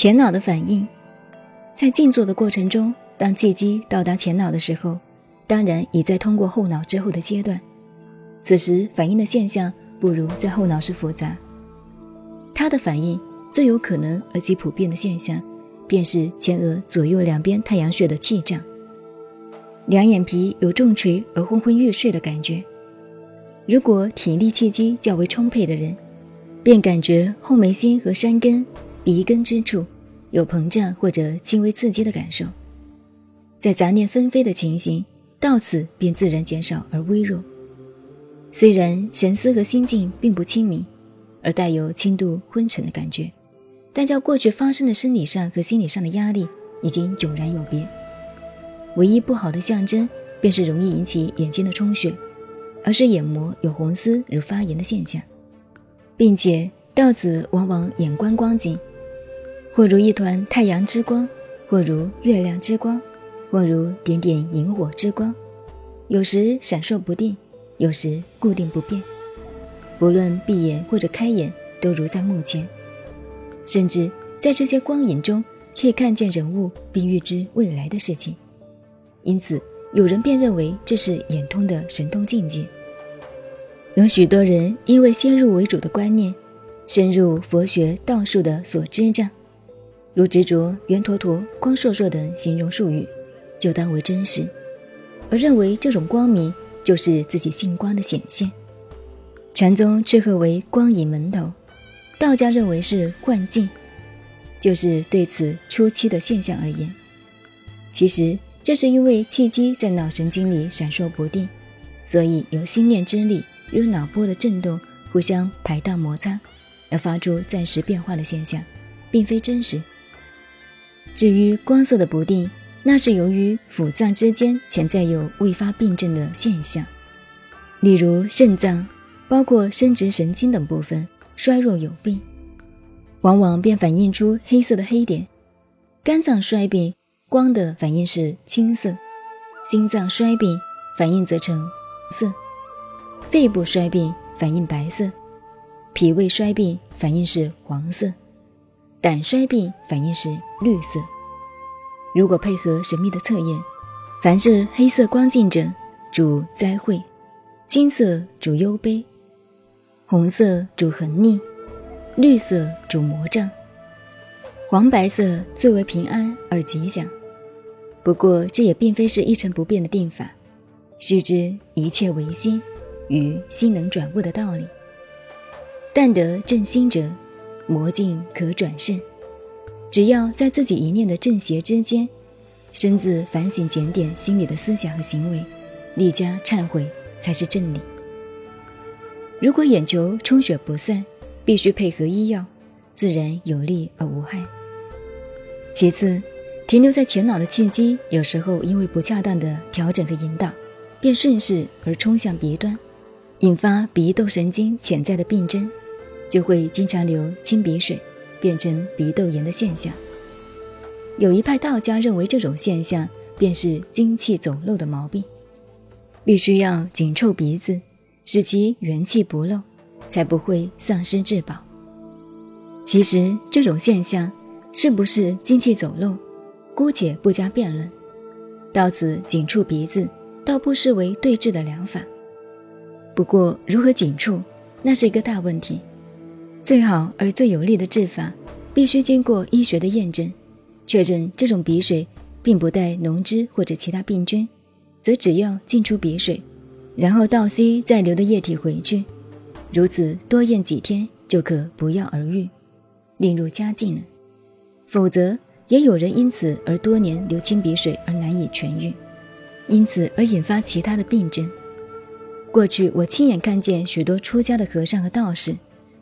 前脑的反应，在静坐的过程中，当气机到达前脑的时候，当然已在通过后脑之后的阶段。此时反应的现象不如在后脑时复杂。它的反应最有可能而且普遍的现象，便是前额左右两边太阳穴的气胀，两眼皮有重垂而昏昏欲睡的感觉。如果体力气机较为充沛的人，便感觉后眉心和山根。鼻根之处有膨胀或者轻微刺激的感受，在杂念纷飞的情形到此便自然减少而微弱。虽然神思和心境并不清明，而带有轻度昏沉的感觉，但较过去发生的生理上和心理上的压力已经迥然有别。唯一不好的象征便是容易引起眼睛的充血，而是眼膜有红丝如发炎的现象，并且到此往往眼观光景。或如一团太阳之光，或如月亮之光，或如点点萤火之光，有时闪烁不定，有时固定不变。不论闭眼或者开眼，都如在目前。甚至在这些光影中，可以看见人物，并预知未来的事情。因此，有人便认为这是眼通的神通境界。有许多人因为先入为主的观念，深入佛学道术的所知障。如执着圆坨坨、光烁烁等形容术语，就当为真实，而认为这种光明就是自己性光的显现。禅宗斥喝为光影门头，道家认为是幻境，就是对此初期的现象而言。其实这是因为气机在脑神经里闪烁不定，所以由心念之力与脑波的震动互相排荡摩擦，而发出暂时变化的现象，并非真实。至于光色的不定，那是由于腑脏之间潜在有未发病症的现象，例如肾脏，包括生殖神经等部分衰弱有病，往往便反映出黑色的黑点；肝脏衰病，光的反应是青色；心脏衰病，反应则成红色；肺部衰病，反应白色；脾胃衰病，反应是黄色。胆衰病反应是绿色。如果配合神秘的测验，凡是黑色光镜者主灾祸，金色主忧悲，红色主横逆，绿色主魔障，黄白色最为平安而吉祥。不过这也并非是一成不变的定法，须知一切唯心与心能转物的道理。但得正心者。魔镜可转胜，只要在自己一念的正邪之间，深自反省检点心里的思想和行为，力加忏悔，才是正理。如果眼球充血不散，必须配合医药，自然有利而无害。其次，停留在前脑的气机，有时候因为不恰当的调整和引导，便顺势而冲向鼻端，引发鼻窦神经潜在的病症。就会经常流清鼻水，变成鼻窦炎的现象。有一派道家认为这种现象便是精气走漏的毛病，必须要紧凑鼻子，使其元气不漏，才不会丧失至宝。其实这种现象是不是精气走漏，姑且不加辩论。到此紧触鼻子，倒不失为对治的良法。不过如何紧触，那是一个大问题。最好而最有力的治法，必须经过医学的验证，确认这种鼻水并不带脓汁或者其他病菌，则只要进出鼻水，然后倒吸再流的液体回去，如此多验几天就可不药而愈，另入佳境了。否则，也有人因此而多年流清鼻水而难以痊愈，因此而引发其他的病症。过去我亲眼看见许多出家的和尚和道士。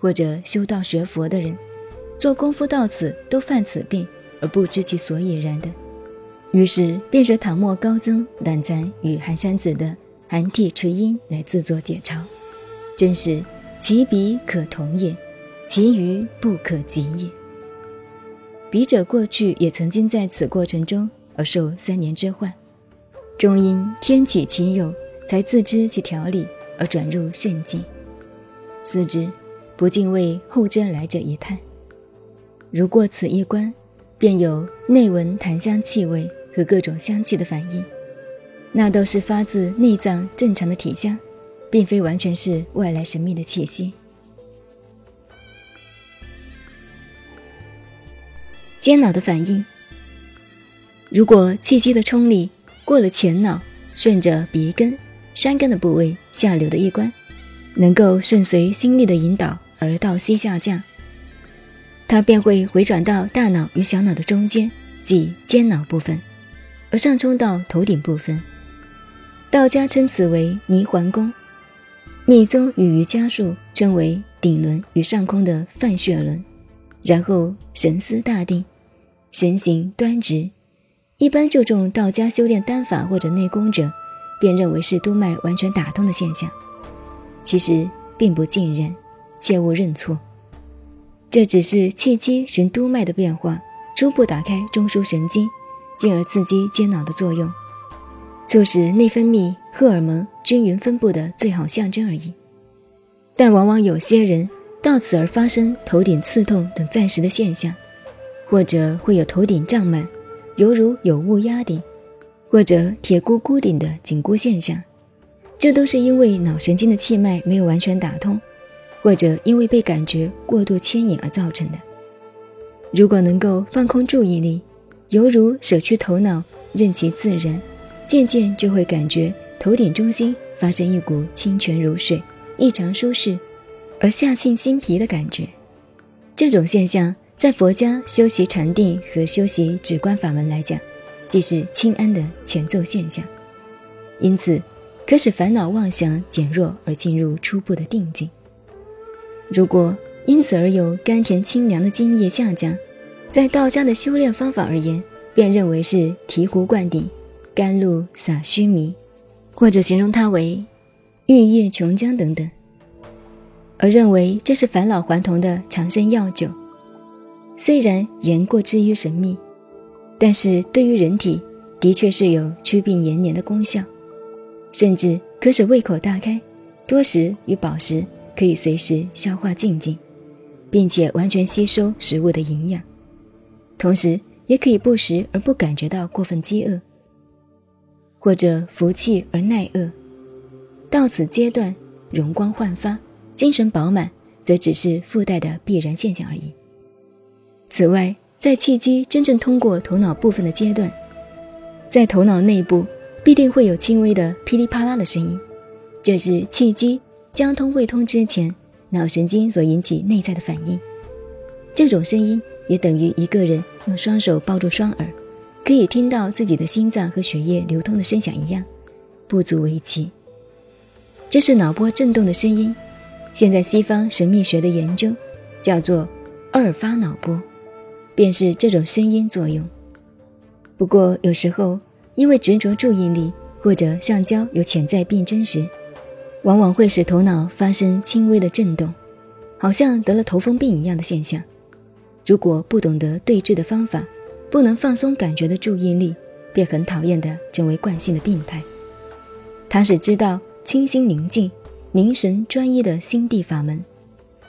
或者修道学佛的人，做功夫到此都犯此病而不知其所以然的，于是便学唐末高僧胆残与寒山子的寒涕垂音来自作解嘲，真是其鼻可同也，其余不可及也。笔者过去也曾经在此过程中而受三年之患，终因天启其有，才自知其条理而转入圣境，思之。不禁为后真来者一叹：如过此一关，便有内闻檀香气味和各种香气的反应，那都是发自内脏正常的体香，并非完全是外来神秘的气息。间脑的反应，如果气机的冲力过了前脑，顺着鼻根、山根的部位下流的一关，能够顺随心力的引导而到西下降，它便会回转到大脑与小脑的中间，即间脑部分，而上冲到头顶部分。道家称此为泥环宫，密宗与瑜伽术称为顶轮与上空的泛血轮。然后神思大定，神形端直。一般注重道家修炼丹法或者内功者，便认为是督脉完全打通的现象。其实并不尽然，切勿认错。这只是气机循督脉的变化，初步打开中枢神经，进而刺激接脑的作用，促使内分泌、荷尔蒙均匀分布的最好象征而已。但往往有些人。到此而发生头顶刺痛等暂时的现象，或者会有头顶胀满，犹如有物压顶，或者铁箍箍顶的紧箍现象，这都是因为脑神经的气脉没有完全打通，或者因为被感觉过度牵引而造成的。如果能够放空注意力，犹如舍去头脑，任其自然，渐渐就会感觉头顶中心发生一股清泉如水，异常舒适。而下沁心脾的感觉，这种现象在佛家修习禅定和修习止观法门来讲，即是清安的前奏现象，因此可使烦恼妄想减弱而进入初步的定境。如果因此而有甘甜清凉的津液下降，在道家的修炼方法而言，便认为是醍醐灌顶、甘露洒须弥，或者形容它为玉液琼浆等等。而认为这是返老还童的长生药酒，虽然言过之于神秘，但是对于人体的确是有祛病延年的功效，甚至可使胃口大开，多食与饱食可以随时消化静静，并且完全吸收食物的营养，同时也可以不食而不感觉到过分饥饿，或者服气而耐饿，到此阶段容光焕发。精神饱满，则只是附带的必然现象而已。此外，在气机真正通过头脑部分的阶段，在头脑内部必定会有轻微的噼里啪啦的声音，这是气机交通未通之前，脑神经所引起内在的反应。这种声音也等于一个人用双手抱住双耳，可以听到自己的心脏和血液流通的声响一样，不足为奇。这是脑波震动的声音。现在西方神秘学的研究叫做阿尔法脑波，便是这种声音作用。不过有时候因为执着注意力或者上焦有潜在病症时，往往会使头脑发生轻微的震动，好像得了头风病一样的现象。如果不懂得对治的方法，不能放松感觉的注意力，便很讨厌的成为惯性的病态。他是知道清心宁静。凝神专一的心地法门，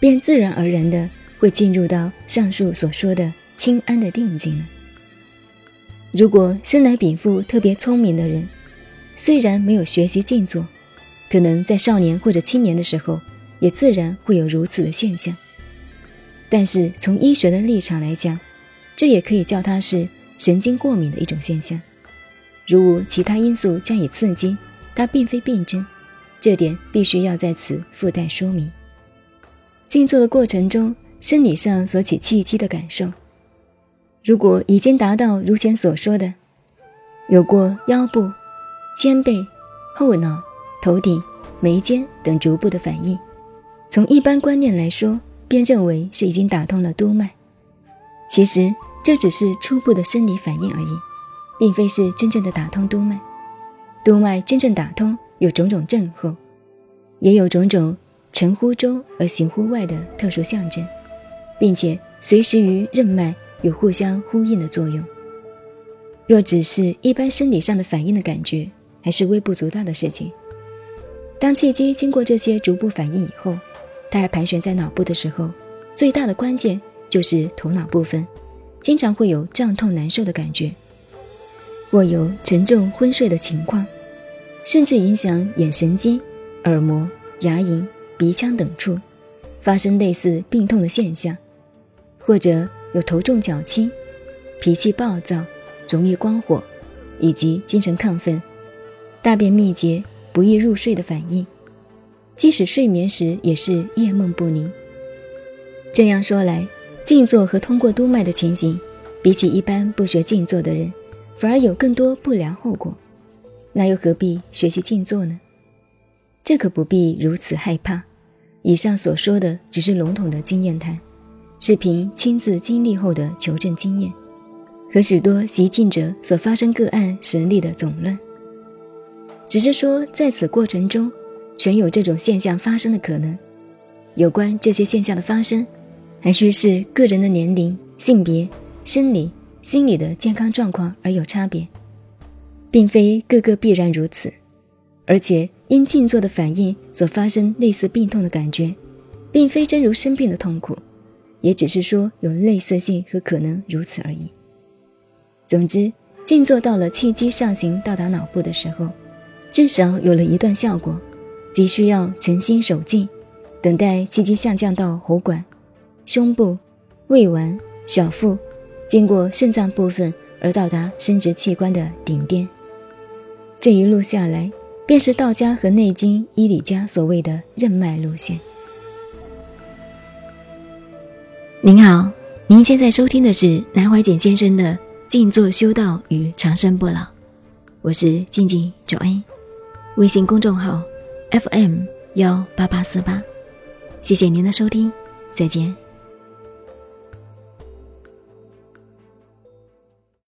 便自然而然的会进入到上述所说的清安的定境了。如果生来禀赋特别聪明的人，虽然没有学习静坐，可能在少年或者青年的时候，也自然会有如此的现象。但是从医学的立场来讲，这也可以叫它是神经过敏的一种现象。如无其他因素加以刺激，它并非病症。这点必须要在此附带说明。静坐的过程中，生理上所起气机的感受，如果已经达到如前所说的，有过腰部、肩背、后脑、头顶、眉间等逐步的反应，从一般观念来说，便认为是已经打通了督脉。其实这只是初步的生理反应而已，并非是真正的打通督脉。督脉真正打通。有种种症候，也有种种成乎中而行乎外的特殊象征，并且随时与任脉有互相呼应的作用。若只是一般生理上的反应的感觉，还是微不足道的事情。当气机经过这些逐步反应以后，它还盘旋在脑部的时候，最大的关键就是头脑部分，经常会有胀痛难受的感觉，或有沉重昏睡的情况，甚至影响眼神经、耳膜、牙龈、鼻腔等处，发生类似病痛的现象，或者有头重脚轻、脾气暴躁、容易光火，以及精神亢奋、大便秘结、不易入睡的反应，即使睡眠时也是夜梦不宁。这样说来。静坐和通过督脉的情形，比起一般不学静坐的人，反而有更多不良后果。那又何必学习静坐呢？这可不必如此害怕。以上所说的只是笼统的经验谈，是凭亲自经历后的求证经验，和许多习静者所发生个案实例的总论。只是说，在此过程中，全有这种现象发生的可能。有关这些现象的发生。还需视个人的年龄、性别、生理、心理的健康状况而有差别，并非个个必然如此。而且因静坐的反应所发生类似病痛的感觉，并非真如生病的痛苦，也只是说有类似性和可能如此而已。总之，静坐到了气机上行到达脑部的时候，至少有了一段效果，即需要诚心守静，等待气机下降到喉管。胸部、胃脘、小腹，经过肾脏部分而到达生殖器官的顶点。这一路下来，便是道家和内经医理家所谓的任脉路线。您好，您现在收听的是南怀瑾先生的《静坐修道与长生不老》，我是静静九恩，微信公众号 FM 幺八八四八，谢谢您的收听，再见。